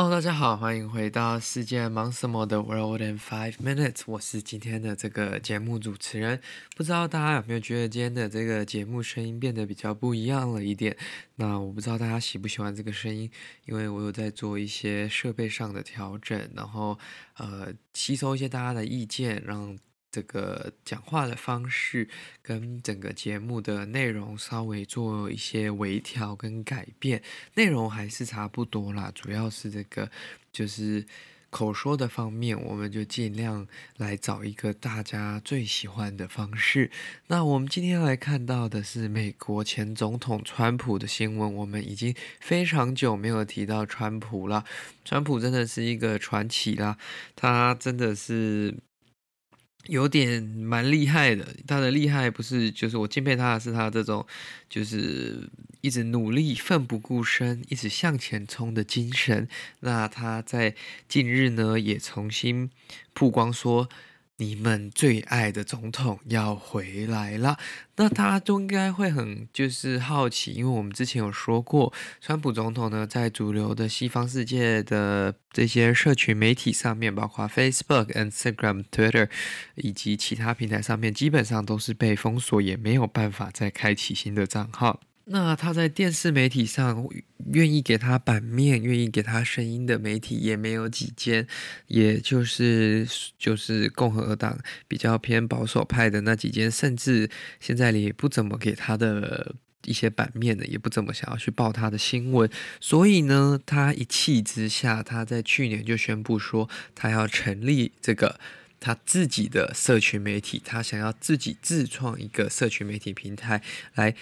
Hello，大家好，欢迎回到世界忙什么的 World in Five Minutes。我是今天的这个节目主持人。不知道大家有没有觉得今天的这个节目声音变得比较不一样了一点？那我不知道大家喜不喜欢这个声音，因为我有在做一些设备上的调整，然后呃吸收一些大家的意见，让。这个讲话的方式跟整个节目的内容稍微做一些微调跟改变，内容还是差不多啦，主要是这个就是口说的方面，我们就尽量来找一个大家最喜欢的方式。那我们今天来看到的是美国前总统川普的新闻，我们已经非常久没有提到川普了，川普真的是一个传奇啦，他真的是。有点蛮厉害的，他的厉害不是就是我敬佩他的是他这种就是一直努力、奋不顾身、一直向前冲的精神。那他在近日呢也重新曝光说。你们最爱的总统要回来了，那大家都应该会很就是好奇，因为我们之前有说过，川普总统呢在主流的西方世界的这些社群媒体上面，包括 Facebook、Instagram、Twitter 以及其他平台上面，基本上都是被封锁，也没有办法再开启新的账号。那他在电视媒体上愿意给他版面、愿意给他声音的媒体也没有几间，也就是就是共和党比较偏保守派的那几间，甚至现在也不怎么给他的一些版面的，也不怎么想要去报他的新闻。所以呢，他一气之下，他在去年就宣布说，他要成立这个他自己的社群媒体，他想要自己自创一个社群媒体平台来。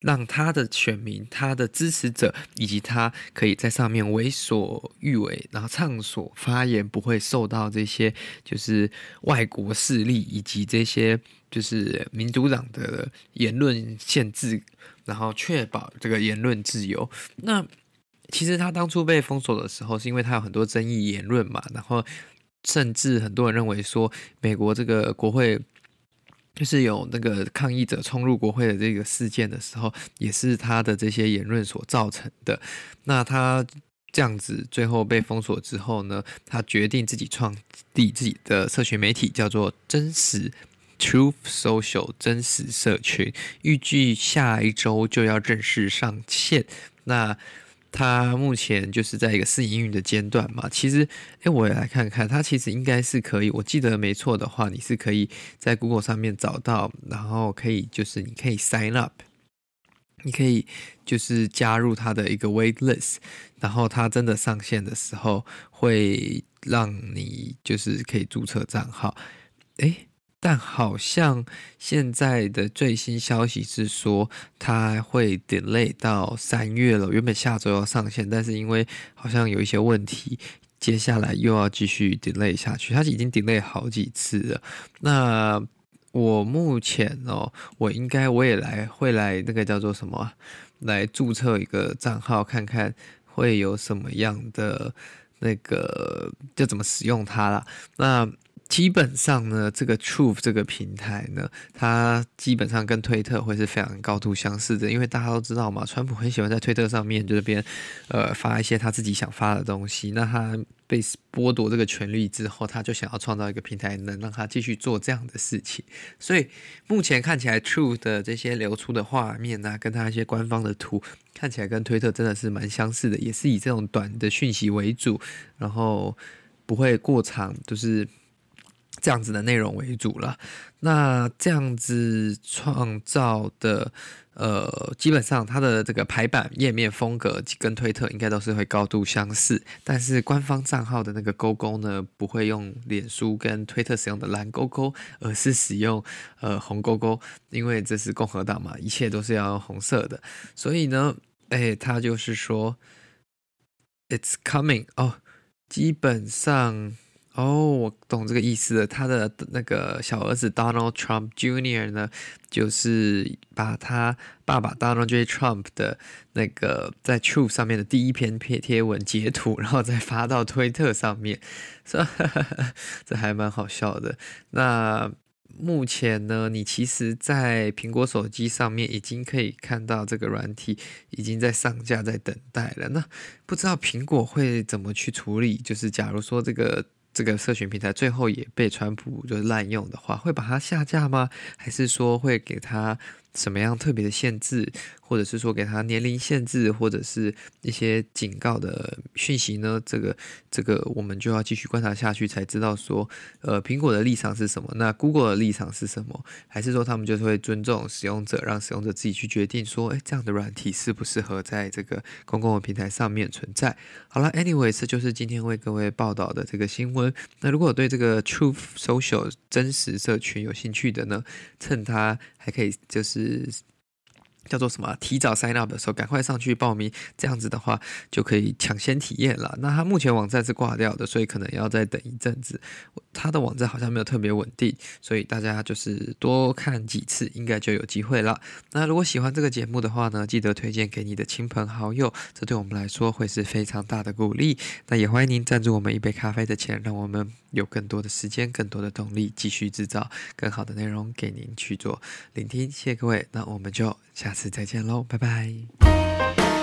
让他的选民、他的支持者以及他可以在上面为所欲为，然后畅所发言，不会受到这些就是外国势力以及这些就是民主党的言论限制，然后确保这个言论自由。那其实他当初被封锁的时候，是因为他有很多争议言论嘛，然后甚至很多人认为说，美国这个国会。就是有那个抗议者冲入国会的这个事件的时候，也是他的这些言论所造成的。那他这样子最后被封锁之后呢，他决定自己创立自己的社群媒体，叫做真实 Truth Social 真实社群，预计下一周就要正式上线。那它目前就是在一个试营运的阶段嘛，其实，诶，我也来看看，它其实应该是可以，我记得没错的话，你是可以在 Google 上面找到，然后可以就是你可以 sign up，你可以就是加入它的一个 wait list，然后它真的上线的时候，会让你就是可以注册账号，诶。但好像现在的最新消息是说，它会 delay 到三月了。原本下周要上线，但是因为好像有一些问题，接下来又要继续 delay 下去。它已经 delay 好几次了。那我目前哦，我应该我也来会来那个叫做什么，来注册一个账号，看看会有什么样的那个就怎么使用它啦。那。基本上呢，这个 Truth 这个平台呢，它基本上跟推特会是非常高度相似的，因为大家都知道嘛，川普很喜欢在推特上面就这边呃发一些他自己想发的东西。那他被剥夺这个权利之后，他就想要创造一个平台，能让他继续做这样的事情。所以目前看起来，Truth 的这些流出的画面啊，跟他一些官方的图看起来跟推特真的是蛮相似的，也是以这种短的讯息为主，然后不会过长，就是。这样子的内容为主了。那这样子创造的。呃，基本上它的这个排版页面风格跟推特应该都是会高度相似，但是官方账号的那个勾勾呢，不会用脸书跟推特使用的蓝勾勾，而是使用呃红勾勾，因为这是共和党嘛，一切都是要用红色的，所以呢，哎，他就是说，It's coming 哦，基本上。哦，我懂这个意思了。他的那个小儿子 Donald Trump Jr. 呢，就是把他爸爸 Donald J. Trump 的那个在 Truth 上面的第一篇贴贴文截图，然后再发到推特上面，这 这还蛮好笑的。那目前呢，你其实，在苹果手机上面已经可以看到这个软体已经在上架，在等待了。那不知道苹果会怎么去处理？就是假如说这个。这个社群平台最后也被川普就是滥用的话，会把它下架吗？还是说会给他什么样特别的限制？或者是说给他年龄限制，或者是一些警告的讯息呢？这个这个我们就要继续观察下去，才知道说，呃，苹果的立场是什么？那 Google 的立场是什么？还是说他们就是会尊重使用者，让使用者自己去决定说，哎，这样的软体适不适合在这个公共的平台上面存在？好了，Anyway，这就是今天为各位报道的这个新闻。那如果对这个 Truth Social 真实社群有兴趣的呢，趁它还可以就是。is 叫做什么？提早 sign up 的时候，赶快上去报名，这样子的话就可以抢先体验了。那他目前网站是挂掉的，所以可能要再等一阵子。他的网站好像没有特别稳定，所以大家就是多看几次，应该就有机会了。那如果喜欢这个节目的话呢，记得推荐给你的亲朋好友，这对我们来说会是非常大的鼓励。那也欢迎您赞助我们一杯咖啡的钱，让我们有更多的时间、更多的动力，继续制造更好的内容给您去做聆听。谢谢各位，那我们就下下次再见喽，拜拜。